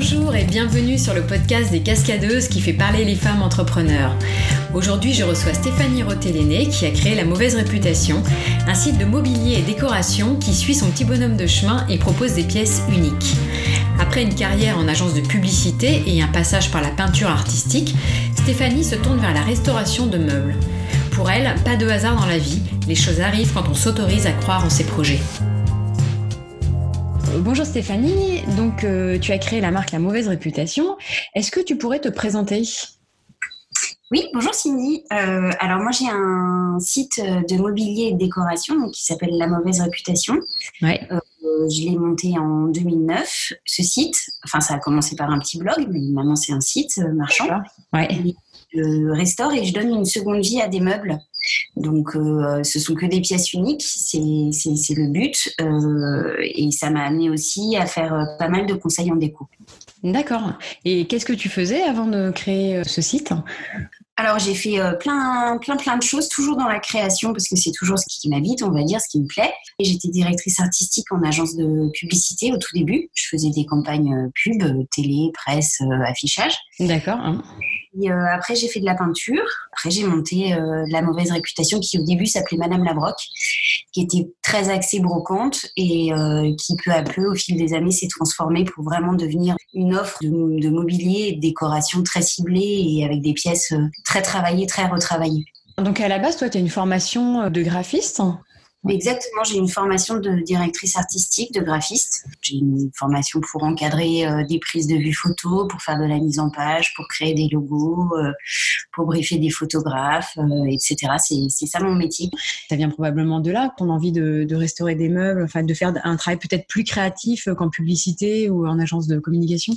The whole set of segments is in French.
Bonjour et bienvenue sur le podcast des cascadeuses qui fait parler les femmes entrepreneurs. Aujourd'hui, je reçois Stéphanie Rotelléné qui a créé La Mauvaise Réputation, un site de mobilier et décoration qui suit son petit bonhomme de chemin et propose des pièces uniques. Après une carrière en agence de publicité et un passage par la peinture artistique, Stéphanie se tourne vers la restauration de meubles. Pour elle, pas de hasard dans la vie, les choses arrivent quand on s'autorise à croire en ses projets. Bonjour Stéphanie, donc euh, tu as créé la marque La Mauvaise Réputation. Est-ce que tu pourrais te présenter? Oui, bonjour Cindy. Euh, alors moi j'ai un site de mobilier et de décoration qui s'appelle La Mauvaise Réputation. Ouais. Euh, je l'ai monté en 2009, ce site. Enfin ça a commencé par un petit blog, mais maintenant c'est un site marchand. Ouais. Je restaure et je donne une seconde vie à des meubles donc, euh, ce sont que des pièces uniques, c'est le but. Euh, et ça m'a amené aussi à faire euh, pas mal de conseils en déco. D'accord. Et qu'est-ce que tu faisais avant de créer ce site? Alors j'ai fait plein, plein, plein de choses, toujours dans la création, parce que c'est toujours ce qui m'habite, on va dire, ce qui me plaît. Et j'étais directrice artistique en agence de publicité au tout début. Je faisais des campagnes pub, télé, presse, affichage. D'accord. Euh, après, j'ai fait de la peinture. Après, j'ai monté euh, la mauvaise réputation qui, au début, s'appelait Madame Labroque, qui était très axée brocante et euh, qui, peu à peu, au fil des années, s'est transformée pour vraiment devenir une offre de, de mobilier et de décoration très ciblée et avec des pièces très travaillées, très retravaillées. Donc, à la base, toi, tu as une formation de graphiste Exactement, j'ai une formation de directrice artistique, de graphiste. J'ai une formation pour encadrer euh, des prises de vue photo, pour faire de la mise en page, pour créer des logos, euh, pour briefer des photographes, euh, etc. C'est ça mon métier. Ça vient probablement de là, ton envie de, de restaurer des meubles, enfin de faire un travail peut-être plus créatif qu'en publicité ou en agence de communication?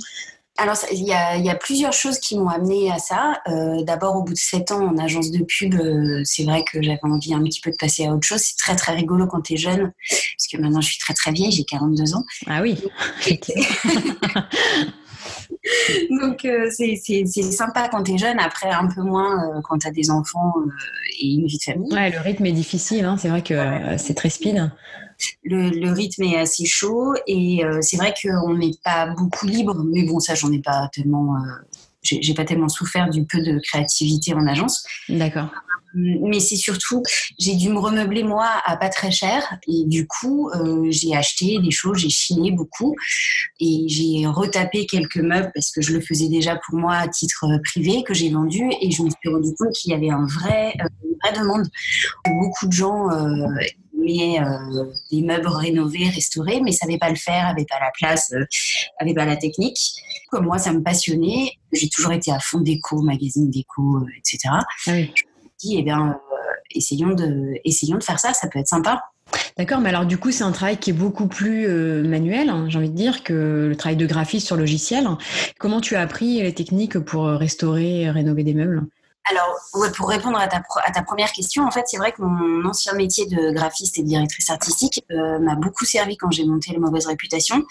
Alors, il y, a, plusieurs choses qui m'ont amené à ça. Euh, d'abord, au bout de sept ans en agence de pub, euh, c'est vrai que j'avais envie un petit peu de passer à autre chose. C'est très, très rigolo quand tu es jeune, parce que maintenant, je suis très, très vieille, j'ai 42 ans. Ah oui. Donc, euh, c'est sympa quand tu es jeune, après un peu moins quand tu as des enfants et une vie de famille. Ouais, le rythme est difficile, hein. c'est vrai que c'est très speed le, rythme est assez chaud et euh, c'est vrai qu'on n'est pas beaucoup libre, mais bon, ça, j'en ai pas tellement. Euh, j'ai pas tellement souffert du peu de créativité en agence. D'accord. Euh, mais c'est surtout, j'ai dû me remeubler moi à pas très cher et du coup, j'ai acheté des choses, j'ai chiné beaucoup et j'ai retapé quelques meubles parce que je le faisais déjà pour moi à titre privé que j'ai vendu et je me suis rendu compte qu'il y avait un vrai, une vraie demande. Beaucoup de gens euh, des meubles rénovés, restaurés, mais savait pas le faire, avait pas la place, euh, avait pas la technique. Comme moi, ça me passionnait. J'ai toujours été à fond déco, magazine déco, euh, etc. eh bien, essayons de, essayons de faire ça, ça peut être sympa. D'accord, mais alors du coup, c'est un travail qui est beaucoup plus manuel, hein, j'ai envie de dire, que le travail de graphiste sur logiciel. Comment tu as appris les techniques pour restaurer, rénover des meubles? Alors, pour répondre à ta, première question, en fait, c'est vrai que mon ancien métier de graphiste et de directrice artistique euh, m'a beaucoup servi quand j'ai monté la mauvaise réputation.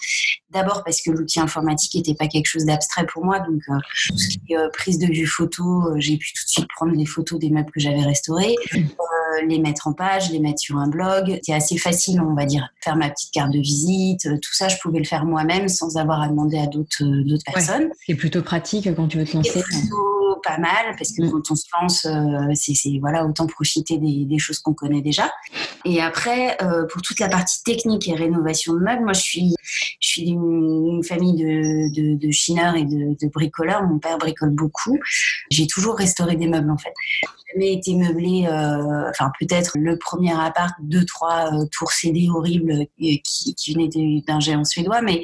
D'abord parce que l'outil informatique n'était pas quelque chose d'abstrait pour moi, donc euh, tout ce qui est euh, prise de vue photo, j'ai pu tout de suite prendre des photos des meubles que j'avais restaurés, les mettre en page, les mettre sur un blog. C'était assez facile, on va dire, faire ma petite carte de visite, tout ça, je pouvais le faire moi-même sans avoir à demander à d'autres d'autres personnes. C'est plutôt pratique quand tu veux te lancer pas mal parce que mm. quand on se lance, euh, c'est voilà autant profiter des, choses qu'on connaît déjà. Et après, euh, pour toute la partie technique et rénovation de meubles, moi je suis je suis d'une famille de, de, chineurs et de, bricoleurs. Mon père bricole beaucoup. J'ai toujours restauré des meubles en fait. Jamais été meublé, euh, enfin peut-être le premier appart, deux trois tours CD horribles qui, qui venaient d'un géant suédois, mais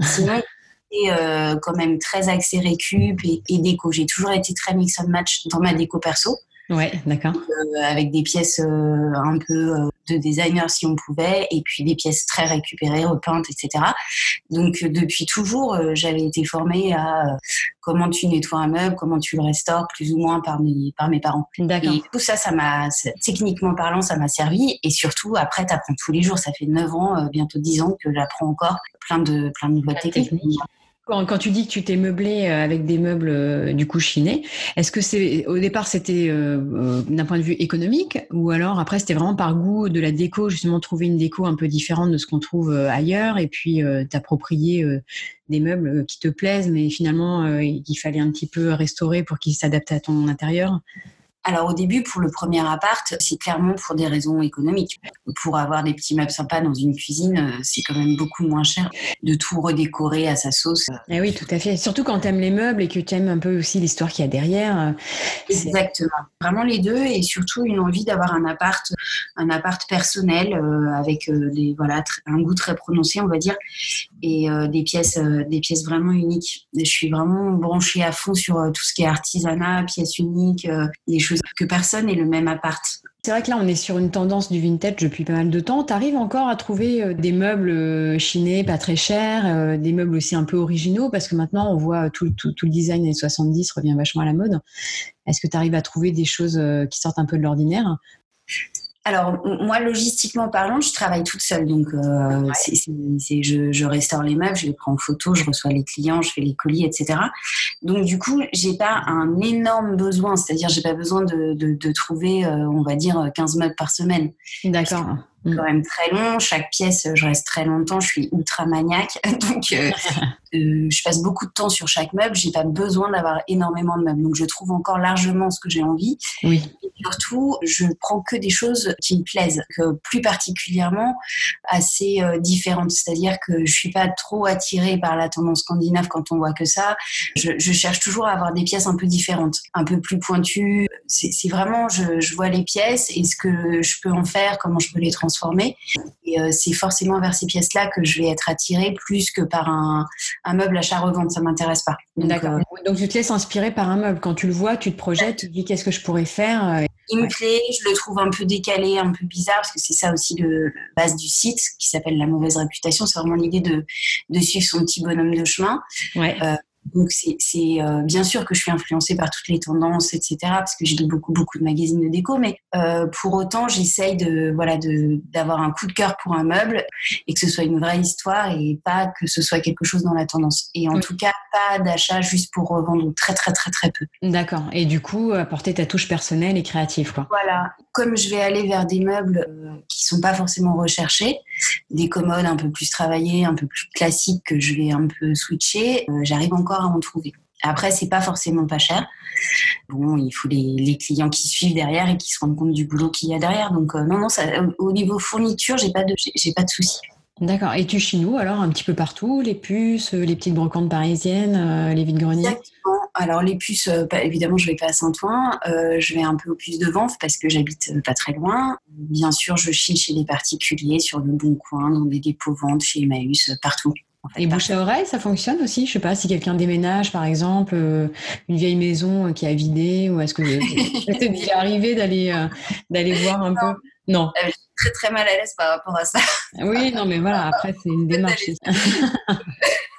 sinon euh, quand même très axé récup et, déco. J'ai toujours été très mix and match dans ma déco perso. Ouais, d'accord. Euh, avec des pièces euh, un peu de designer si on pouvait, et puis des pièces très récupérées, repeintes, etc. Donc depuis toujours, j'avais été formée à comment tu nettoies un meuble, comment tu le restaures, plus ou moins par mes, par mes parents. D'accord. Et tout ça, ça m'a, techniquement parlant, ça m'a servi. Et surtout, après, tu apprends tous les jours. Ça fait 9 ans, bientôt 10 ans que j'apprends encore plein de, plein de nouvelles techniques. Quand, tu dis que tu t'es meublé euh, avec des meubles euh, du coup chinés, est-ce que c'est au départ c'était euh, d'un point de vue économique ou alors après c'était vraiment par goût de la déco, justement trouver une déco un peu différente de ce qu'on trouve ailleurs et puis t'approprier des meubles qui te plaisent mais finalement il fallait un petit peu restaurer pour qu'ils s'adaptent à ton intérieur? Alors au début, pour le premier appart, c'est clairement pour des raisons économiques. Pour avoir des petits meubles sympas dans une cuisine, euh, c'est quand même beaucoup moins cher de tout redécorer à sa sauce. Eh oui, tout à fait. Surtout quand tu aimes les meubles et que tu aimes un peu aussi l'histoire qu'il y a derrière. Euh, Exactement. Vraiment les deux et surtout une envie d'avoir un appart, un appart personnel euh, avec des, voilà, un goût très prononcé, on va dire, et des pièces, des pièces vraiment uniques. je suis vraiment branchée à fond sur tout ce qui est artisanat, pièces uniques, des choses que personne n'ait le même appart. C'est vrai que là, on est sur une tendance du vintage depuis pas mal de temps. Tu arrives encore à trouver euh, des meubles euh, chinés pas très chers, euh, des meubles aussi un peu originaux, parce que maintenant, on voit tout le design des 70 revient vachement à la mode. Est-ce que tu arrives à trouver des choses qui sortent un peu de l'ordinaire? Alors, moi, logistiquement parlant, je travaille toute seule. Donc, euh, je, je, restaure les meubles, je les prends en photo, je reçois les clients, je fais les colis, etc. Donc, du coup, j'ai pas un énorme besoin. C'est-à-dire, j'ai pas besoin de, de, de trouver, euh, on va dire, 15 meubles par semaine. D'accord quand même très long. Chaque pièce, je reste très longtemps. Je suis ultra maniaque, donc euh, euh, je passe beaucoup de temps sur chaque meuble. J'ai pas besoin d'avoir énormément de meubles, donc je trouve encore largement ce que j'ai envie. Oui. Et surtout, je prends que des choses qui me plaisent, que plus particulièrement assez euh, différentes. C'est-à-dire que je suis pas trop attirée par la tendance scandinave quand on voit que ça. Je, je cherche toujours à avoir des pièces un peu différentes, un peu plus pointues. C'est vraiment, je, je vois les pièces et ce que je peux en faire, comment je peux les transformer transformer. Et euh, c'est forcément vers ces pièces-là que je vais être attirée plus que par un, meuble achat-revente. Ça m'intéresse pas. D'accord. Euh, Donc tu te laisses inspirer par un meuble. Quand tu le vois, tu te projettes, tu te dis qu'est-ce que je pourrais faire. Euh, Il me plaît, je le trouve un peu décalé, un peu bizarre, parce que c'est ça aussi le, base du site qui s'appelle La mauvaise réputation. C'est vraiment l'idée de, de, suivre son petit bonhomme de chemin. Ouais. Donc c'est euh, bien sûr que je suis influencée par toutes les tendances, etc. Parce que j'ai lu beaucoup beaucoup de magazines de déco, mais euh, pour autant j'essaye de voilà de d'avoir un coup de cœur pour un meuble et que ce soit une vraie histoire et pas que ce soit quelque chose dans la tendance. Et en tout cas pas d'achat juste pour revendre très très très très peu. D'accord. Et du coup apporter ta touche personnelle et créative quoi. Voilà. Comme je vais aller vers des meubles euh, qui sont pas forcément recherchés, des commodes un peu plus travaillées, un peu plus classiques que je vais un peu switcher, j'arrive encore à en trouver. Après, c'est pas forcément pas cher. Bon, il faut les, clients qui suivent derrière et qui se rendent compte du boulot qu'il y a derrière. Donc euh, non, non, ça, au niveau fourniture, j'ai pas de, j'ai pas de soucis. D'accord. Et tu nous alors un petit peu partout, les puces, les petites brocantes parisiennes, euh, les vides-greniers? Exactement. Alors les puces, euh, évidemment, je vais pas à Saint-Ouen. je vais un peu au puces de vente parce que j'habite pas très loin. Bien sûr, je chine chez les particuliers, sur le Bon Coin, dans des dépôts ventes, chez Emmaüs, partout et bouche à oreille, ça fonctionne aussi? Je sais pas, si quelqu'un déménage, par exemple, euh, une vieille maison euh, qui a vidé, ou est-ce que c'est déjà arrivé d'aller euh, d'aller voir un peu? Non. je suis très très mal à l'aise par rapport à ça. Oui, non, mais voilà, après c'est une démarche.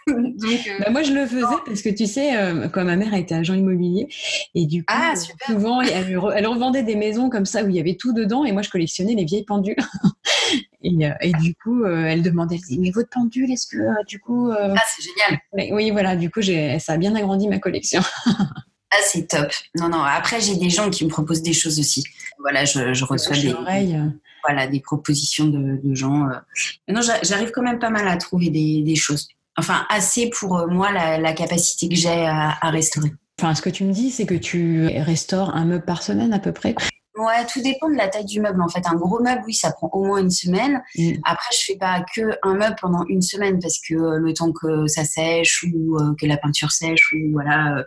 Bah, moi, je le faisais parce que tu sais, quand ma mère était agent immobilier, et du coup, ah, souvent, elle, elle, revendait des maisons comme ça où il y avait tout dedans, et moi, je collectionnais les vieilles pendules. Et, euh, et, du coup, euh, elle demandait, elle disait, mais votre pendule, est-ce que euh, du coup... Ah, c'est génial. oui, voilà, du coup, ça a bien agrandi ma collection. ah, c'est top. Non, non, après, j'ai des gens qui me proposent des choses aussi. Voilà, je, je reçois des, voilà, des propositions de, de gens. Non, j'arrive quand même pas mal à trouver des, des choses. Enfin, assez pour moi, la, capacité que j'ai à, à restaurer. Enfin, ce que tu me dis, c'est que tu restaures un meuble par semaine à peu près Ouais, tout dépend de la taille du meuble en fait. Un gros meuble, oui, ça prend au moins une semaine. Mm. Après, je fais pas que un meuble pendant une semaine parce que euh, le temps que ça sèche ou euh, que la peinture sèche ou voilà.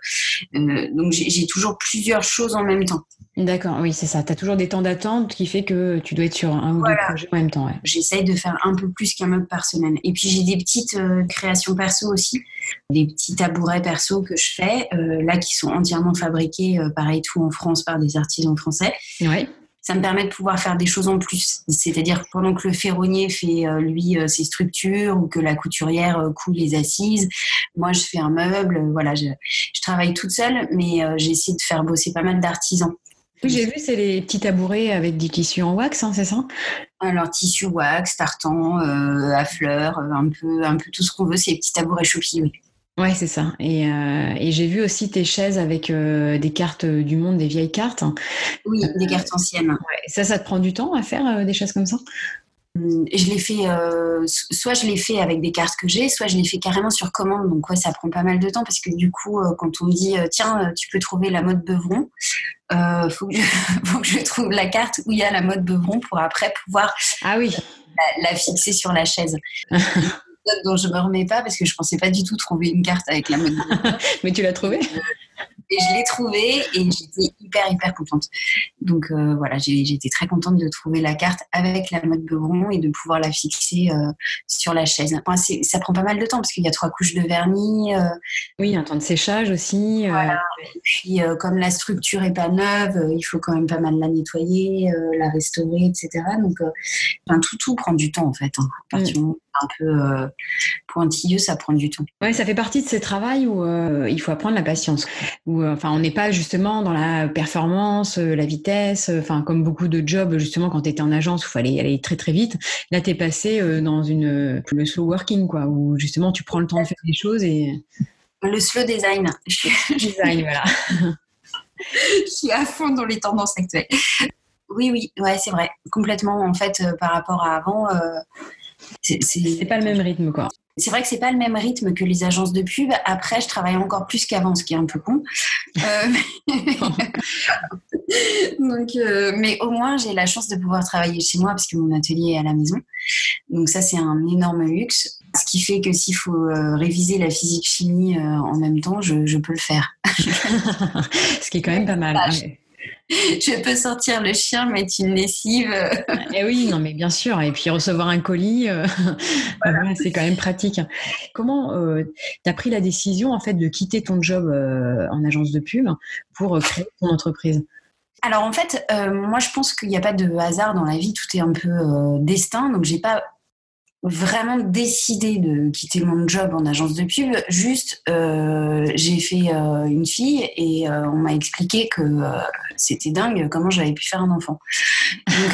Euh, donc j'ai toujours plusieurs choses en même temps. D'accord, oui, c'est ça. Tu as toujours des temps d'attente qui fait que tu dois être sur un ou deux projets en même temps. Ouais. J'essaye de faire un peu plus qu'un meuble par semaine. Et puis j'ai des petites créations perso aussi, des petits tabourets perso que je fais, là qui sont entièrement fabriqués, pareil tout en France par des artisans français. Ouais ça me permet de pouvoir faire des choses en plus. C'est-à-dire pendant que le ferronnier fait euh, lui euh, ses structures ou que la couturière euh, coud les assises, moi je fais un meuble. Voilà, je, travaille toute seule, mais j'essaie de faire bosser pas mal d'artisans. J'ai vu, c'est les petits tabourets avec du tissu en wax, hein, c'est ça? Alors tissu wax, tartan, à fleurs, un peu, un peu tout ce qu'on veut. C'est les petits tabourets choupis, oui. Ouais, c'est ça. Et, euh, et j'ai vu aussi tes chaises avec euh, des cartes du monde, des vieilles cartes. Oui, des cartes anciennes. Ouais. Ça, ça te prend du temps à faire euh, des chaises comme ça? Je l'ai fait, euh, soit je l'ai fait avec des cartes que j'ai, soit je l'ai fait carrément sur commande. Donc ouais, ça prend pas mal de temps parce que du coup, euh, quand on me dit euh, tiens, tu peux trouver la mode Beuvron, euh, faut, que je, faut que je trouve la carte où il y a la mode Beuvron pour après pouvoir Ah oui. la, la fixer sur la chaise. dont je me remets pas parce que je pensais pas du tout trouver une carte avec la mode Beuvron. Mais tu l'as trouvé Et je l'ai trouvée et j'étais hyper, hyper contente. Donc euh, voilà, j'étais très contente de trouver la carte avec la mode Beuvron et de pouvoir la fixer euh, sur la chaise. Enfin, ça prend pas mal de temps parce qu'il y a trois couches de vernis. euh, Oui, un temps de séchage aussi. euh, Voilà. et puis, comme la structure est pas neuve, il faut quand même pas mal la nettoyer, la restaurer, etc. Donc, enfin, tout, tout prend du temps en fait. Hein. À partir du moment où c'est un peu euh, pointilleux, ça prend du temps. Ouais, ça fait partie de ces travails où euh, il faut apprendre la patience. Où, euh, enfin, on n'est pas justement dans la performance, la vitesse. Enfin, comme beaucoup de jobs justement quand tu étais en agence où il fallait aller très très vite. Là, tu es passé dans une le slow working quoi, où justement tu prends le temps de faire des choses et Le slow design, je suis, design voilà. je suis à fond dans les tendances actuelles. Oui, oui, ouais, c'est vrai. Complètement, en fait, par rapport à avant, euh, c'est- pas le même rythme quoi. C'est vrai que c'est pas le même rythme que les agences de pub. Après, je travaille encore plus qu'avant, ce qui est un peu con. Euh, Donc, euh, mais au moins, j'ai la chance de pouvoir travailler chez moi parce que mon atelier est à la maison. Donc ça, c'est un énorme luxe. Ce qui fait que s'il faut euh, réviser la physique-chimie euh, en même temps, je, je peux le faire. Ce qui est quand même pas mal. Je peux sortir le chien, mettre une lessive. euh, Eh oui, non, mais bien sûr. Et puis recevoir un colis, euh, voilà, c'est quand même pratique. Comment tu as pris la décision en fait de quitter ton job euh, en agence de pub pour euh, créer ton entreprise? Alors en fait, euh, moi je pense qu'il n'y a pas de hasard dans la vie, tout est un peu euh, destin. Donc j'ai pas vraiment décidé de quitter mon job en agence de pub. Juste, euh, j'ai fait euh, une fille et euh, on m'a expliqué que c'était dingue comment j'avais pu faire un enfant. Donc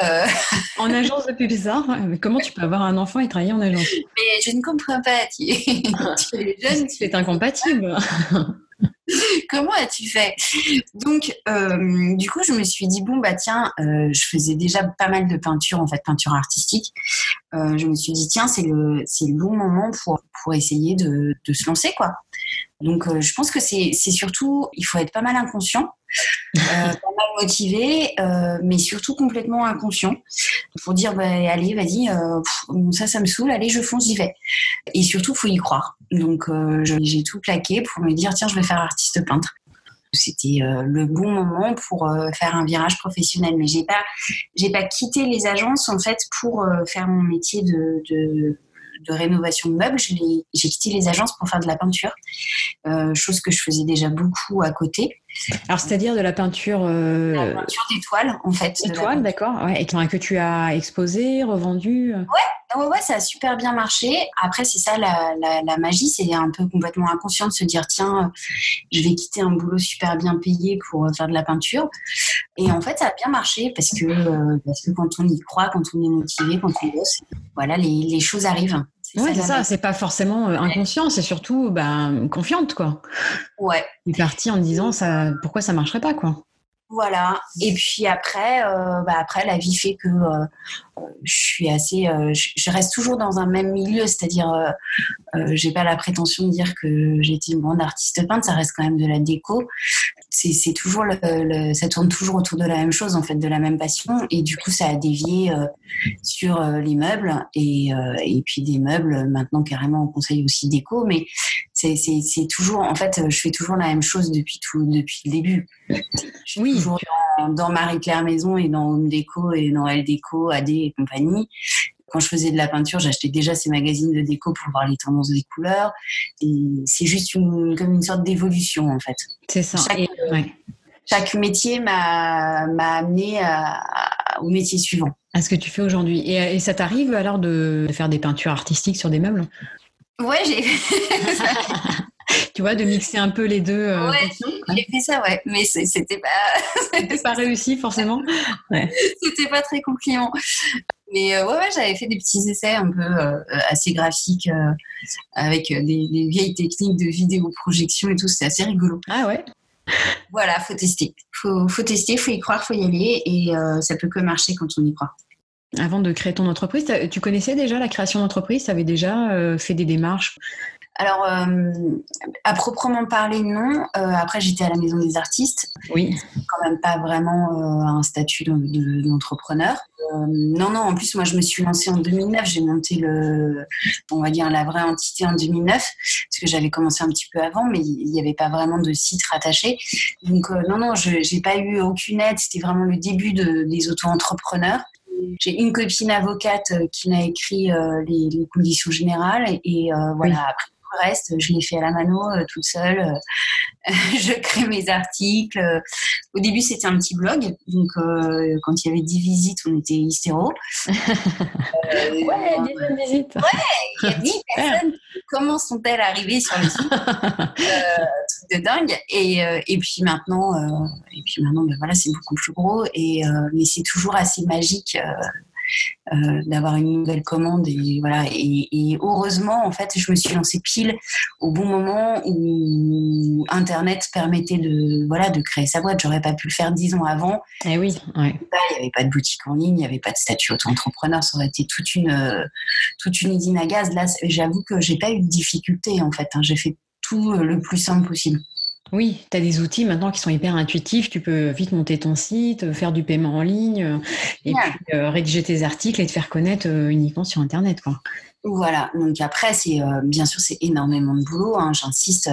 là, En agence de pub, ça Mais Comment tu peux avoir un enfant et travailler en agence? Mais je ne comprends pas. Tu, tu es jeune, tu C'est incompatible. comment as-tu fait? Donc, euh, du coup, je me suis dit, bon, bah tiens, euh, je faisais déjà pas mal de peinture, en fait, peinture artistique. Euh, je me suis dit, tiens, c'est le, le bon moment pour, essayer de se lancer, quoi. Donc, euh, je pense que c'est surtout, il faut être pas mal inconscient, euh, pas mal motivé, euh, mais surtout complètement inconscient pour dire, bah, allez, vas-y, ça, ça me saoule, allez, je fonce, j'y vais. Et surtout, faut y croire. Donc, j'ai tout plaqué pour me dire, tiens, je vais faire artiste peintre. C'était le bon moment pour faire un virage professionnel. Mais j'ai pas, pas quitté les agences en fait pour faire mon métier de, de, de rénovation de meubles. J'ai quitté les agences pour faire de la peinture, euh, chose que je faisais déjà beaucoup à côté. Alors, c'est-à-dire de la peinture euh, La peinture d'étoiles en fait. de la étoile, d'accord ouais, Et que tu as exposé, revendu euh Ouais, ouais, ça a super bien marché. Après, c'est ça la, la, la magie, c'est un peu complètement inconscient de se dire tiens, euh, je vais quitter un boulot super bien payé pour faire de la peinture. Et en fait, ça a bien marché parce que, euh, parce que quand on y croit, quand on est motivé, quand on bosse, voilà, les, les choses arrivent. Ouais, c'est ça. C'est pas forcément euh, inconscient, c'est surtout ben, confiante, quoi. Ouais. Tu es partie en disant ça, pourquoi ça marcherait pas, quoi. Voilà. Et puis après, euh, bah après, la vie fait que euh, je suis assez, euh, je, reste toujours dans un même milieu, c'est-à-dire, j'ai pas la prétention de dire que j'étais une grande artiste peintre, ça reste quand même de la déco. C'est toujours, le, le- ça tourne toujours autour de la même chose en fait, de la même passion. Et du coup, ça a dévié euh, sur euh, les meubles et, euh, et puis des meubles. Maintenant, carrément, on conseille aussi déco, mais c'est toujours, en fait, je fais toujours la même chose depuis tout, depuis le début. Je suis Oui, toujours dans, dans Marie-Claire Maison et dans Home Déco et dans Elle Déco, AD et compagnie. Quand je faisais de la peinture, j'achetais déjà ces magazines de déco pour voir les tendances des couleurs. Et c'est juste une, comme une sorte d'évolution, en fait. C'est ça. Chaque- Et- ouais. Chaque métier m'a m'a amené à- à- au métier suivant. à ce que tu fais aujourd'hui. Et, et ça t'arrive alors de faire des peintures artistiques sur des meubles? Ouais, j'ai Tu vois, de mixer un peu les deux. euh, Ouais, j'ai fait ça, ouais. Mais c'était pas, C'est pas réussi forcément. c'était pas très concluant. Mais ouais, ouais j'avais fait des petits essais un peu assez graphiques avec des, des, vieilles techniques de vidéo projection et tout. C'était assez rigolo. Ah ouais voilà, faut tester. Faut, faut tester, faut y croire, faut y aller et ça peut que marcher quand on y croit. Avant de créer ton entreprise, tu connaissais déjà la création d'entreprise? Tu avais déjà euh, fait des démarches? Alors, euh, à proprement parler, non. Euh, après, j'étais à la Maison des artistes. Oui. Quand même pas vraiment un statut d'entrepreneur. non, non. En plus, moi, je me suis lancée en 2009. J'ai monté le, on va dire la vraie entité en 2009, parce que j'avais commencé un petit peu avant, mais il n'y avait pas vraiment de site rattaché. Donc, non, non, je n'ai pas eu aucune aide. C'était vraiment le début de, des auto-entrepreneurs j'ai une copine avocate euh, qui m'a écrit euh, les, conditions générales et, euh, voilà. Après, le reste, je l'ai fait à la mano toute seule. je crée mes articles. Au début, c'était un petit blog. Donc, quand il y avait 10 visites, on était hystéro. ouais, 10 visites. Ouais, il y a 10 personnes. Comment sont-elles arrivées sur le site Truc de dingue. Et, et puis maintenant, et puis maintenant ben voilà, c'est beaucoup plus gros. Et, mais c'est toujours assez magique euh, d'avoir une nouvelle commande. Et voilà. Et, heureusement en fait je me suis lancée pile au bon moment où internet permettait de voilà de créer sa boîte. J'aurais pas pu le faire dix ans avant. Et eh oui il n'y avait pas de boutique en ligne il n'y avait pas de statut auto-entrepreneur. Ça aurait été toute une euh, toute une usine à gaz. Là j'avoue que j'ai pas eu de difficulté en fait hein. j'ai fait tout euh, le plus simple possible oui, tu as des outils maintenant qui sont hyper intuitifs. Tu peux vite monter ton site, faire du paiement en ligne euh, et puis euh, rédiger tes articles et te faire connaître euh, uniquement sur Internet. Quoi. Voilà, donc après, c'est bien sûr, c'est énormément de boulot. Hein. J'insiste.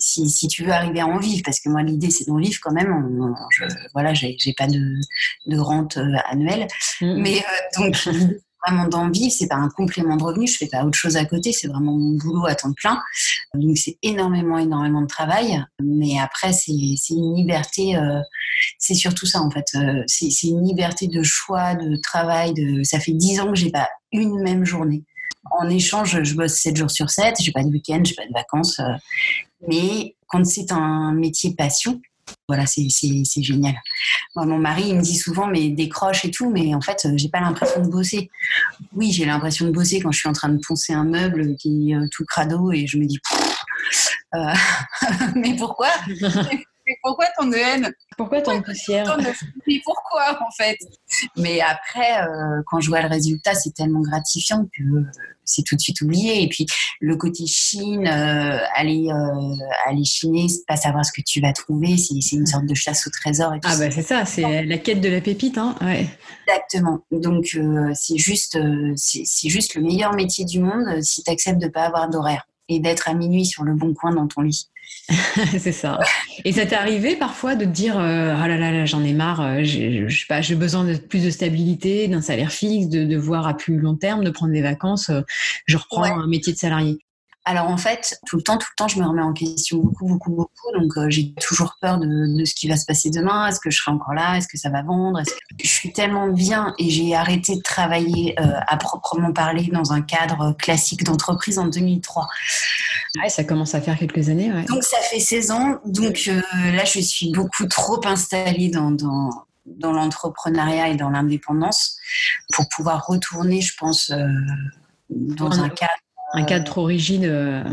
Si, tu veux arriver à en vivre, parce que moi l'idée c'est d'en vivre quand même. je, voilà, j'ai pas de, rente annuelle, mmh. mais donc vraiment d'en vivre, c'est pas un complément de revenu, je fais pas autre chose à côté, c'est vraiment mon boulot à temps plein. Donc c'est énormément, énormément de travail. Mais après, c'est une liberté, euh, c'est surtout ça en fait. Euh, c'est une liberté de choix, de travail. De... Ça fait dix ans que j'ai pas une même journée. En échange, je bosse 7 jours sur 7, j'ai pas de week-end, j'ai pas de vacances. Euh. mais quand c'est un métier passion, voilà, c'est génial. mon mari, il me dit souvent, mais décroche et tout, mais en fait, euh, j'ai pas l'impression de bosser. Oui, j'ai l'impression de bosser quand je suis en train de poncer un meuble qui est euh, tout crado et je me dis, euh, mais pourquoi? mais pourquoi tant de haine Pourquoi tant de poussière Mais pourquoi en fait? Mais après, quand je vois le résultat, c'est tellement gratifiant que c'est tout de suite oublié. Et puis le côté Chine, euh, aller euh, aller chiner, pas savoir ce que tu vas trouver, c'est une sorte de chasse au trésor. ah bah c'est ça, c'est la quête de la pépite, hein. Exactement. Donc euh, c'est juste c'est juste le meilleur métier du monde si tu acceptes de pas avoir d'horaire et d'être à minuit sur le bon coin dans ton lit. c'est ça. Et ça t'est arrivé parfois de te dire euh, oh là là, là j'en ai marre, euh, j'ai pas, j'ai besoin de plus de stabilité, d'un salaire fixe, de, de voir à plus long terme, de prendre des vacances, euh, je reprends un métier de salarié. Alors en fait, tout le temps, tout le temps, je me remets en question beaucoup, beaucoup, beaucoup. Donc euh, j'ai toujours peur de, ce qui va se passer demain. Est-ce que je serai encore là? Est-ce que ça va vendre? Je suis tellement bien et j'ai arrêté de travailler euh, à proprement parler dans un cadre classique d'entreprise en 2003. Ouais, ça commence à faire quelques années. Donc ça fait 16 ans. Donc euh, là, je suis beaucoup trop installée dans, dans, l'entrepreneuriat et dans l'indépendance pour pouvoir retourner, je pense, dans un cadre un cadre trop rigide. Euh,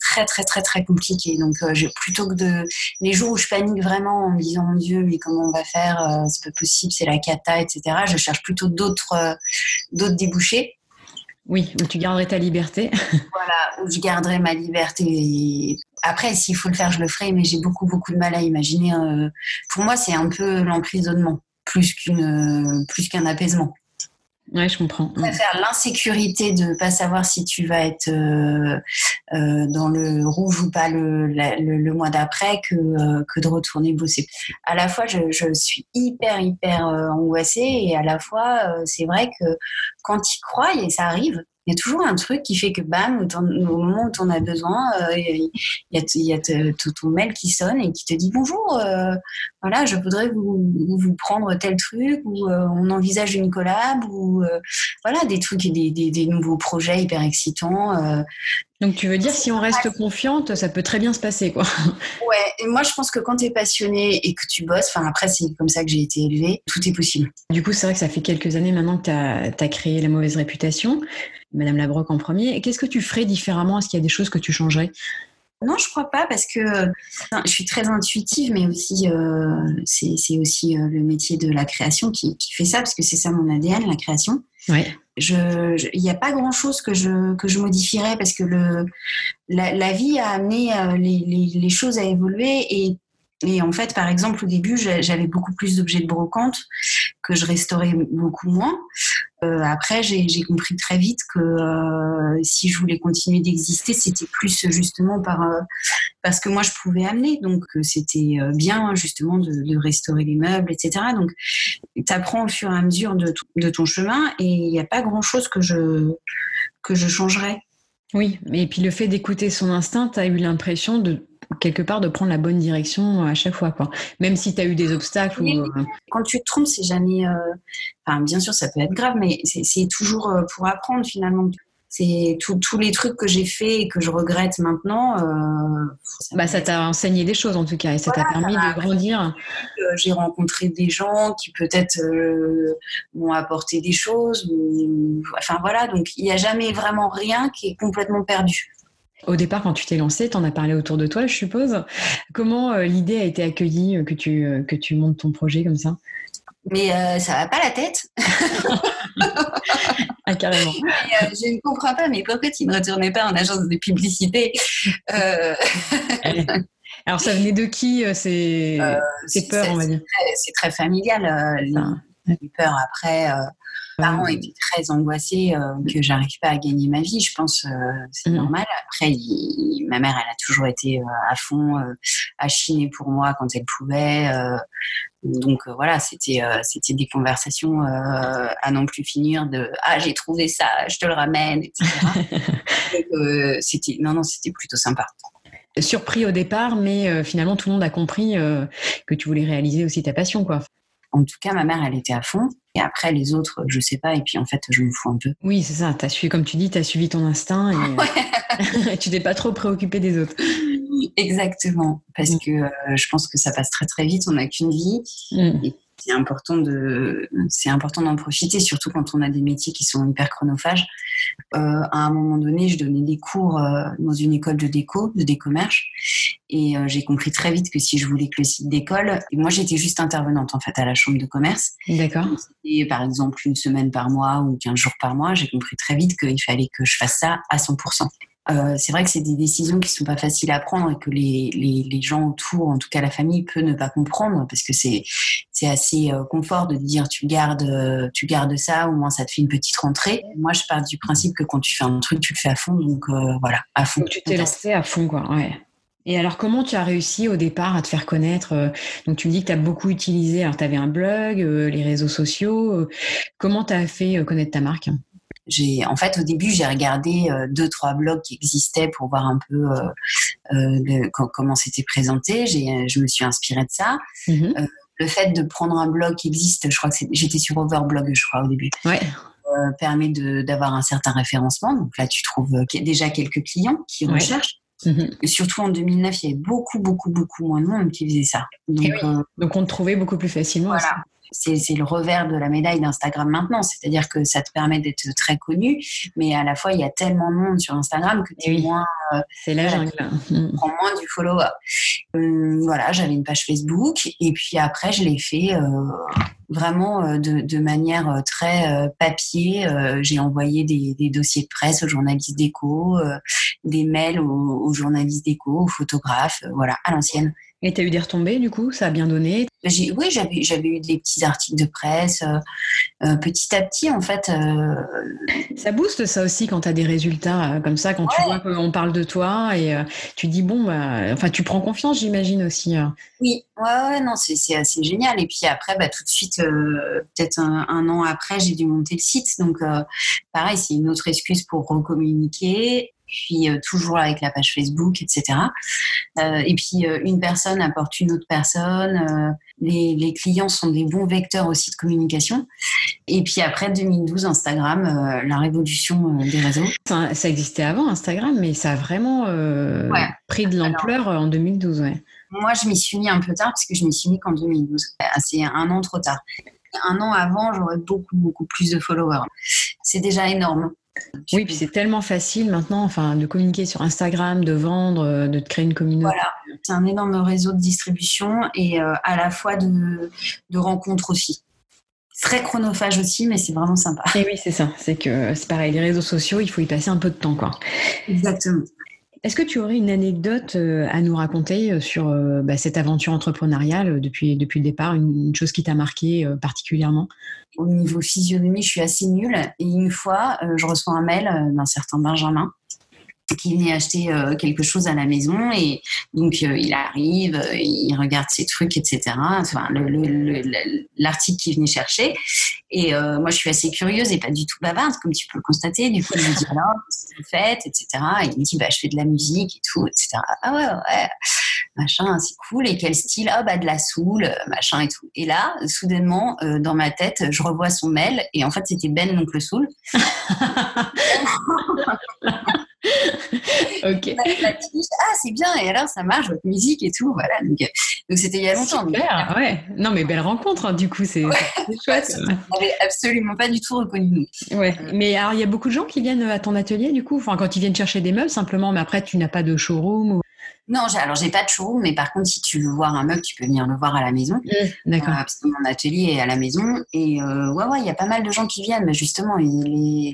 très, très, très, très compliqué. Donc, euh, plutôt que de. Les jours où je panique vraiment en me disant, mon Dieu, mais comment on va faire euh, C'est pas possible, c'est la cata, etc. Je cherche plutôt d'autres d'autres débouchés. Oui, où tu garderais ta liberté. voilà, où je garderais ma liberté. Après, s'il faut le faire, je le ferai, mais j'ai beaucoup, beaucoup de mal à imaginer. pour moi, c'est un peu l'emprisonnement, plus qu'une, plus qu'un apaisement. Ouais, je comprends. Je préfère l'insécurité de ne pas savoir si tu vas être euh, euh, dans le rouge ou pas le, le, mois d'après que, euh, que de retourner bosser. À la fois, je, je suis hyper, hyper angoissée et à la fois, c'est vrai que quand tu crois, et ça arrive, il y a toujours un truc qui fait que bam, au moment où tu en as besoin, il y a, ton mail qui sonne et qui te dit bonjour, voilà, je voudrais vous, vous prendre tel truc ou on envisage une collab ou voilà des trucs et des, des, nouveaux projets hyper excitants. Donc tu veux dire si on reste confiante, ça peut très bien se passer quoi. Ouais, et moi je pense que quand tu es passionné et que tu bosses, enfin après c'est comme ça que j'ai été élevée, tout est possible. Du coup, c'est vrai que ça fait quelques années maintenant que tu as, créé la mauvaise réputation, Madame Labroque en premier. Qu'est-ce que tu ferais différemment? Est-ce qu'il y a des choses que tu changerais? Non, je crois pas parce que je suis très intuitive, mais aussi euh, c'est aussi euh, le métier de la création qui, qui fait ça parce que c'est ça mon ADN, la création. Ouais il n'y a pas grand chose que je, que je modifierais parce que le, la, vie a amené euh, les, les, choses à évoluer et et en fait, par exemple, au début, j'avais beaucoup plus d'objets de brocante que je restaurais beaucoup moins. Euh, après, j'ai compris très vite que euh, si je voulais continuer d'exister, c'était plus justement par euh, parce que moi je pouvais amener. Donc c'était bien justement de, restaurer les meubles, etc. Donc tu apprends au fur et à mesure de, ton chemin et il n'y a pas grand chose que je que je changerais. Oui, et puis le fait d'écouter son instinct, tu as eu l'impression de quelque part de prendre la bonne direction à chaque fois, quoi. Même si tu as eu des obstacles. Ou... Euh, quand tu te trompes, c'est jamais. Euh, enfin, bien sûr, ça peut être grave, mais c'est toujours euh, pour apprendre finalement c'est tous les trucs que j'ai fait et que je regrette maintenant. Euh, bah, ça t'a enseigné des choses en tout cas et ça t'a permis de grandir. J'ai rencontré des gens qui peut-être m'ont apporté des choses. enfin voilà, donc il n'y a jamais vraiment rien qui est complètement perdu. Au départ, quand tu t'es lancé, tu en as parlé autour de toi, je suppose. Comment euh, l'idée a été accueillie euh, que tu, euh, que tu montes ton projet comme ça? Mais ça va pas la tête. ah, carrément. je ne comprends pas, mais pourquoi tu ne retournais pas en agence de publicité Alors, ça venait de qui C'est peur, on va dire? C'est très, familial. Ah. les, peurs après parents étaient très angoissés euh, que j'arrive pas à gagner ma vie. Je pense euh, c'est mm. normal. Après, ma mère, elle a toujours été euh, à fond, à chiner pour moi quand elle pouvait. donc voilà, c'était c'était des conversations à non plus finir de ah j'ai trouvé ça, je te le ramène, etc. c'était non non c'était plutôt sympa surpris au départ, mais finalement tout le monde a compris que tu voulais réaliser aussi ta passion, quoi. En tout cas, ma mère, elle était à fond. Et après, les autres, je sais pas. Et puis, en fait, je me fous un peu. Oui, c'est ça. As suivi, comme tu dis, tu as suivi ton instinct et tu t'es pas trop préoccupé des autres. Exactement. Parce mm. que euh, je pense que ça passe très, très vite. On n'a qu'une vie. Mm. Et c'est important de c'est important d'en profiter surtout quand on a des métiers qui sont hyper chronophages euh, à un moment donné je donnais des cours euh, dans une école de déco de décommerce et euh, j'ai compris très vite que si je voulais que le site décolle moi j'étais juste intervenante en fait à la chambre de commerce d'accord et par exemple une semaine par mois ou 15 jours par mois j'ai compris très vite qu'il fallait que je fasse ça à 100% euh, c'est vrai que c'est des décisions qui sont pas faciles à prendre et que les, les, les, gens autour, en tout cas la famille, peut ne pas comprendre parce que c'est c'est assez euh, confort de dire tu gardes euh, tu gardes ça au moins ça te fait une petite rentrée. Moi je pars du principe que quand tu fais un truc tu le fais à fond donc voilà à fond. tu t'es lancé à fond quoi ouais. Et alors, comment tu as réussi au départ à te faire connaître Donc, tu me dis que tu as beaucoup utilisé, alors tu avais un blog, les réseaux sociaux. Comment tu as fait connaître ta marque? J'ai en fait au début j'ai regardé euh, deux trois blogs qui existaient pour voir un peu euh, euh, comment c'était présenté. J'ai, je me suis inspirée de ça. Mm-hmm. le fait de prendre un blog qui existe, je crois que j'étais sur Overblog, je crois au début. Ouais. permet d'avoir un certain référencement. Donc là, tu trouves déjà quelques clients qui recherchent. Mm-hmm. Surtout en 2009, il y avait beaucoup, beaucoup, beaucoup moins de monde qui faisait ça. Donc, Donc on te trouvait beaucoup plus facilement. Voilà c'est le revers de la médaille d'Instagram maintenant. C'est-à-dire que ça te permet d'être très connu, mais à la fois, il y a tellement de monde sur Instagram que tu es moins. Euh, c'est la jungle. Mm. prends moins du follow-up. Euh, voilà, j'avais une page Facebook et puis après, je l'ai fait euh, vraiment de, manière très papier. J'ai envoyé des, dossiers de presse aux journalistes d'éco, des mails aux, aux journalistes d'éco, aux photographes, voilà, à l'ancienne Et tu as eu des retombées du coup? Ça a bien donné? Oui, j'avais, j'avais eu des petits articles de presse. Euh, euh, petit à petit, en fait. Euh, ça booste ça aussi quand tu as des résultats comme ça, quand tu vois qu'on parle de toi et tu dis, bon, bah, enfin, tu prends confiance, j'imagine aussi. Oui, ouais, non, c'est, assez génial. Et puis après, bah, tout de suite, peut-être un, un, an après, j'ai dû monter le site. Donc, pareil, c'est une autre excuse pour recommuniquer puis euh, toujours avec la page Facebook, etc. Euh, et puis euh, une personne apporte une autre personne. Les, les, clients sont des bons vecteurs aussi de communication. Et puis après 2012, Instagram, la révolution des réseaux. Ça, ça, existait avant Instagram, mais ça a vraiment pris de l'ampleur en 2012. Ouais. Moi, je m'y suis mis un peu tard parce que je m'y suis mis qu'en 2012. C'est un an trop tard. Un an avant, j'aurais beaucoup, beaucoup plus de followers. C'est déjà énorme. Oui, puis c'est tellement facile maintenant, enfin, de communiquer sur Instagram, de vendre, euh, de créer une communauté. Voilà, c'est un énorme réseau de distribution et euh, à la fois de, rencontres aussi. Très chronophage aussi, mais c'est vraiment sympa. Et oui, c'est ça. C'est que c'est pareil, les réseaux sociaux, il faut y passer un peu de temps, quoi. Exactement. Est-ce que tu aurais une anecdote euh, à nous raconter sur bah, cette aventure entrepreneuriale depuis, le départ, une chose qui t'a marqué particulièrement? Au niveau physionomie, je suis assez nulle. Et une fois, euh, je reçois un mail euh, d'un certain Benjamin qui venait acheter euh, quelque chose à la maison et donc il arrive, il regarde ses trucs, etc. Enfin, l'article qu'il venait chercher. Et moi, je suis assez curieuse et pas du tout bavarde, comme tu peux le constater. Du coup, je lui dis alors, qu'est-ce que vous faites, etc. Et il me dit, bah, je fais de la musique et tout, etc. Ah ouais, ouais machin, c'est cool. Et quel style? Ah, bah, de la soul, euh, machin et tout. Et là, soudainement, euh, dans ma tête, je revois son mail. Et en fait, c'était Ben, donc le soul. ok. ah, c'est bien. Et alors, ça marche, votre musique et tout. Voilà. Donc, euh, c'était il y a longtemps. Super, ouais. Non, mais belle rencontre, hein, du coup, c'est chouette. On n'avait absolument pas du tout reconnu nous. Ouais. Mais alors, il y a beaucoup de gens qui viennent à ton atelier, du coup, enfin, quand ils viennent chercher des meubles, simplement, mais après, tu n'as pas de showroom ou... Non, alors j'ai pas de showroom, mais par contre, si tu veux voir un meuble, tu peux venir le voir à la maison. Mmh, d'accord. Euh, parce que mon atelier est à la maison. Et euh, ouais, ouais, il y a pas mal de gens qui viennent. Mais justement,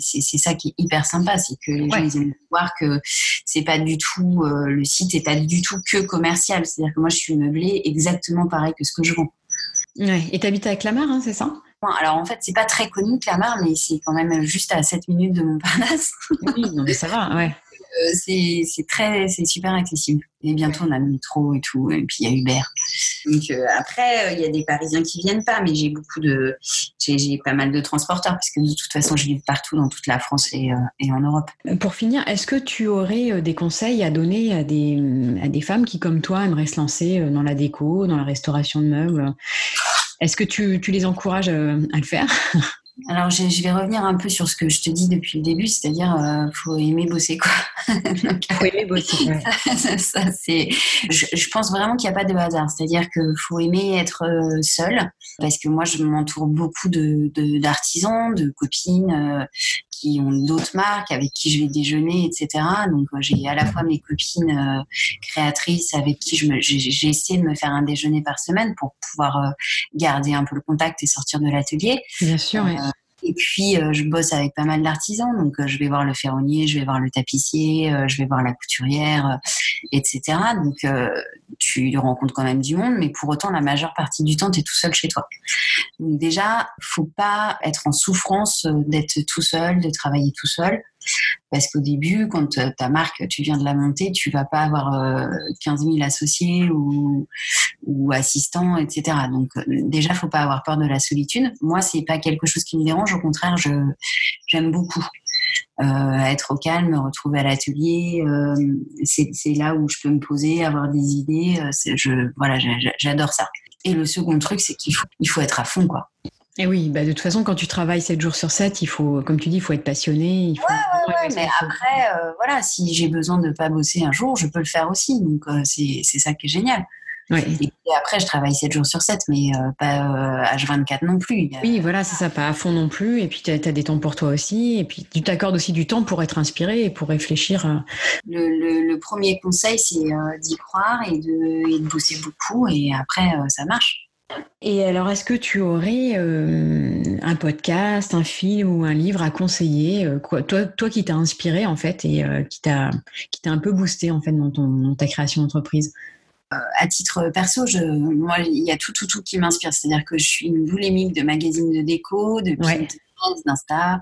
c'est ça qui est hyper sympa, c'est que les gens ils aiment voir que c'est pas du tout euh, le site est pas du tout que commercial. C'est-à-dire que moi, je suis meublée exactement pareil que ce que je vends. Ouais. Et tu habites à Clamart, hein, c'est ça? Alors en fait, c'est pas très connu Clamart, mais c'est quand même juste à 7 minutes de Montparnasse. oui, non, mais ça va, ouais. Euh, c'est très, c'est super accessible. Et bientôt, on a le métro et tout, et puis il y a Uber. Donc euh, après, euh, il y a des Parisiens qui viennent pas, mais j'ai beaucoup de, j'ai pas mal de transporteurs parce que de toute façon, je vis partout dans toute la France et, en Europe. Pour finir, est-ce que tu aurais des conseils à donner à des, femmes qui, comme toi, aimeraient se lancer dans la déco, dans la restauration de meubles? Est-ce que tu les encourages à le faire? Alors, je, vais revenir un peu sur ce que je te dis depuis le début, c'est-à-dire, euh, faut aimer bosser, quoi. faut aimer bosser. ça, c'est. Je, pense vraiment qu'il n'y a pas de hasard, c'est-à-dire qu'il faut aimer être euh, seul, parce que moi, je m'entoure beaucoup de d'artisans, de, copines euh, qui ont d'autres marques, avec qui je vais déjeuner, etc. Donc, euh, j'ai à la fois mes copines créatrices avec qui je j'ai essayé de me faire un déjeuner par semaine pour pouvoir garder un peu le contact et sortir de l'atelier. Bien sûr. Oui. Et puis, euh, je bosse avec pas mal d'artisans. Donc, euh, je vais voir le ferronnier, je vais voir le tapissier, euh, je vais voir la couturière, etc. Donc, tu rencontres quand même du monde, mais pour autant, la majeure partie du temps, tu es tout seul chez toi. Donc, déjà, faut pas être en souffrance d'être tout seul, de travailler tout seul. Parce qu'au début, quand ta marque, tu viens de la monter, tu vas pas avoir 15 000 associés ou, assistants, etc. Donc déjà, faut pas avoir peur de la solitude. Moi, c'est pas quelque chose qui me dérange. Au contraire, je j'aime beaucoup. Euh, être au calme, me retrouver à l'atelier, euh, c'est là où je peux me poser, avoir des idées. Je, voilà, j'adore ça. Et le second truc, c'est qu'il faut, il faut être à fond, quoi. Et oui, bah de toute façon, quand tu travailles 7 jours sur 7, il faut, comme tu dis, il faut être passionné. Il faut... Ouais, ouais, mais après, euh, voilà, si j'ai besoin de ne pas bosser un jour, je peux le faire aussi. Donc, euh, c'est ça qui est génial. Et puis après, je travaille 7 jours sur 7, mais euh, pas H24 non plus. Oui, voilà, c'est ça, pas à fond non plus. Et puis, tu as, des temps pour toi aussi. Et puis, tu t'accordes aussi du temps pour être inspiré et pour réfléchir. Le, le, premier conseil, c'est d'y croire et de, et de, bosser beaucoup. Et après, ça marche. Et alors, est-ce que tu aurais euh, un podcast, un film ou un livre à conseiller, euh, quoi, toi, toi qui t'as inspiré en fait et euh, qui t'a qui t'a un peu boosté en fait dans, ton, ta création d'entreprise? À titre perso, je, moi, il y a tout, tout, tout qui m'inspire. C'est-à-dire que je suis une boulémique de magazines de déco, de d'Insta.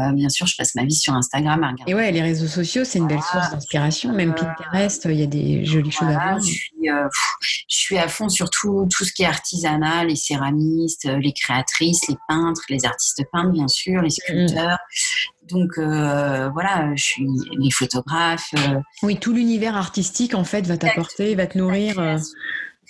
Euh, bien sûr, je passe ma vie sur Instagram à regarder. Et ouais, les réseaux sociaux, c'est une belle source d'inspiration. Même Pinterest, il y a des jolies choses à voir. Je suis, euh, je suis à fond sur tout, tout, ce qui est artisanat, les céramistes, les créatrices, les peintres, les artistes peintres, bien sûr, les sculpteurs. Donc euh, voilà, je suis les photographes. Oui, tout l'univers artistique en fait va t'apporter, va te nourrir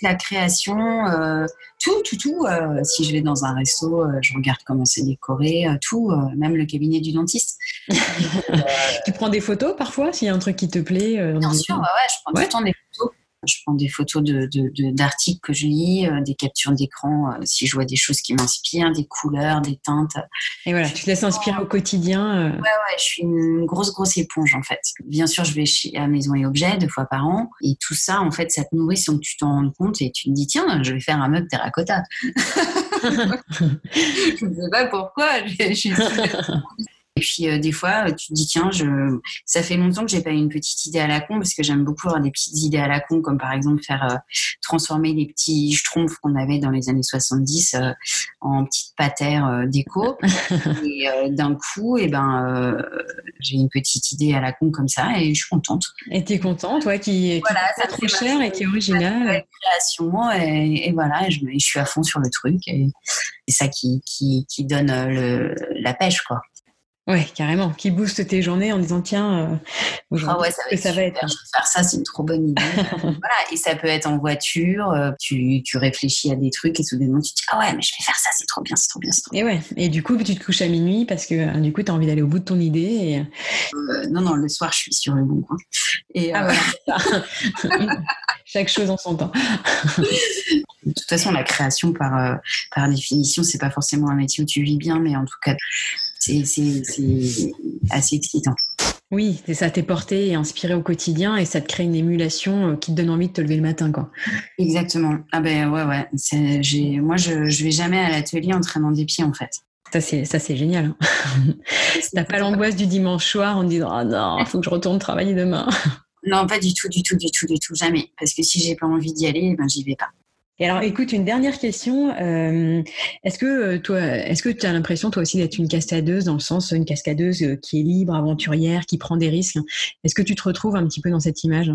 la création, euh, tout, tout, tout. Euh, si je vais dans un resto, euh, je regarde comment c'est décoré, tout, même le cabinet du dentiste. tu prends des photos parfois s'il y a un truc qui te plaît Bien sûr, ouais, je prends tout le temps des photos. Je prends des photos d'articles de, que je lis, euh, des captures d'écran euh, si je vois des choses qui m'inspirent, des couleurs, des teintes. Et voilà, tu te laisses inspirer au quotidien. Euh. Ouais, ouais, je suis une grosse, grosse éponge en fait. Bien sûr, je vais chez, à Maison et Objets deux fois par an. Et tout ça, en fait, ça te nourrit sans que tu t'en rendes compte et tu te dis, tiens, je vais faire un meuble terracotta. je ne sais pas pourquoi. Je, suis et puis euh, des fois, tu te dis tiens, je... ça fait longtemps que j'ai pas eu une petite idée à la con parce que j'aime beaucoup avoir des petites idées à la con, comme par exemple faire euh, transformer les petits schtroumpfs qu'on avait dans les années 70 euh, en petites patères déco. et d'un coup, et eh ben, j'ai une petite idée à la con comme ça et je suis contente. Et tu es contente, ouais, qui, voilà, pas trop cher et qui est original. Création et, voilà, je, je, suis à fond sur le truc et c'est ça qui, qui, qui donne le, la pêche, quoi. Ouais, carrément. Qui booste tes journées en disant tiens, euh, ah ouais, ça va, être, ça va être. faire ça, c'est une trop bonne idée. voilà, et ça peut être en voiture. Euh, tu, tu, réfléchis à des trucs et soudainement tu te dis ah ouais, mais je vais faire ça, c'est trop bien, c'est trop bien, c'est trop bien. Et ouais. Et du coup, tu te couches à minuit parce que euh, du coup, tu as envie d'aller au bout de ton idée. Et... Euh, non, non, le soir, je suis sur le bon coin. Et ah voilà. Chaque chose en son temps. de toute façon, la création, par, par définition, c'est pas forcément un métier où tu vis bien, mais en tout cas, c'est assez excitant. Oui, c'est ça, t'es porté et inspiré au quotidien et ça te crée une émulation euh, qui te donne envie de te lever le matin, quoi. Exactement. Ah ben ouais, ouais. Moi, je, je vais jamais à l'atelier en traînant des pieds, en fait. Ça, c'est, ça, c'est génial. Hein. T'as pas l'angoisse du dimanche soir en disant Ah non, il faut que je retourne travailler demain. Non, pas du tout, du tout, du tout, du tout, jamais. Parce que si j'ai pas envie d'y aller, ben j'y vais pas. Et alors, écoute, une dernière question. Euh, est-ce que euh, toi, est-ce que tu as l'impression toi aussi d'être une cascadeuse dans le sens une cascadeuse euh, qui est libre, aventurière, qui prend des risques? Est-ce que tu te retrouves un petit peu dans cette image?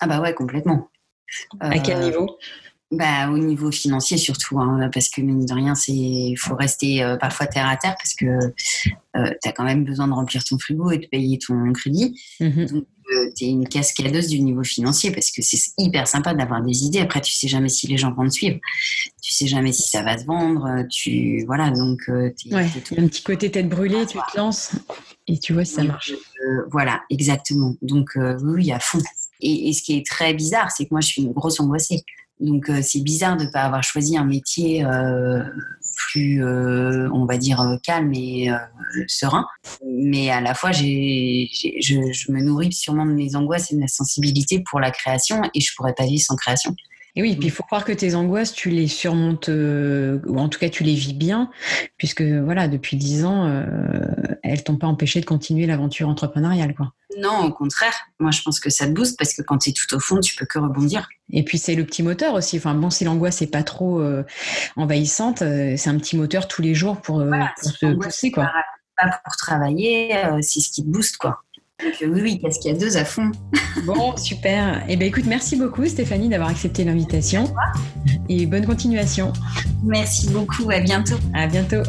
Ah bah ouais, complètement. à quel niveau? bah, au niveau financier surtout, hein, parce que mine de rien, c'est faut rester parfois terre à terre parce que euh, tu as quand même besoin de remplir ton frigo et de payer ton crédit. Mmh tu es une cascadeuse du niveau financier parce que c'est hyper sympa d'avoir des idées. Après, tu sais jamais si les gens vont te suivre. Tu sais jamais si ça va se vendre. Tu, voilà, donc. Euh, ouais, un petit côté tête brûlée, tu te lances et tu vois si ça marche. Euh, voilà, exactement. Donc, oui, à fond. Et, et, ce qui est très bizarre, c'est que moi, je suis une grosse angoissée. Donc, c'est bizarre de ne pas avoir choisi un métier plus, euh, on va dire, euh, calme et euh, serein. Mais à la fois, j'ai, je, me nourris sûrement de mes angoisses et de ma sensibilité pour la création et je pourrais pas vivre sans création. Et oui, puis il faut croire que tes angoisses, tu les surmontes, ou en tout cas tu les vis bien, puisque voilà, depuis dix ans, euh, elles t'ont pas empêché de continuer l'aventure entrepreneuriale, quoi. Non, au contraire. Moi, je pense que ça te booste parce que quand tu es tout au fond, tu peux que rebondir. Et puis, c'est le petit moteur aussi. Enfin, bon, si l'angoisse n'est pas trop euh, envahissante, euh, c'est un petit moteur tous les jours pour, euh, se pousser, quoi. Pas pour travailler, c'est ce qui te booste, quoi. Donc, oui, oui, qu'est-ce qu'il y a deux à fond. bon, super. Eh bien, écoute, merci beaucoup, Stéphanie, d'avoir accepté l'invitation. Et bonne continuation. Merci beaucoup. À bientôt. À bientôt.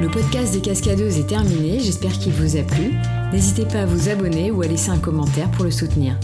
Le podcast des cascadeuses est terminé, j'espère qu'il vous a plu. N'hésitez pas à vous abonner ou à laisser un commentaire pour le soutenir.